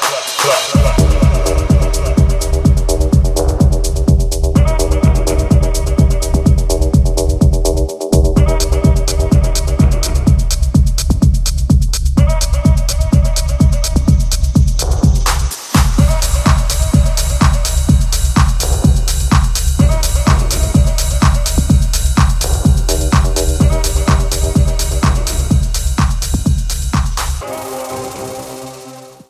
club, club, club.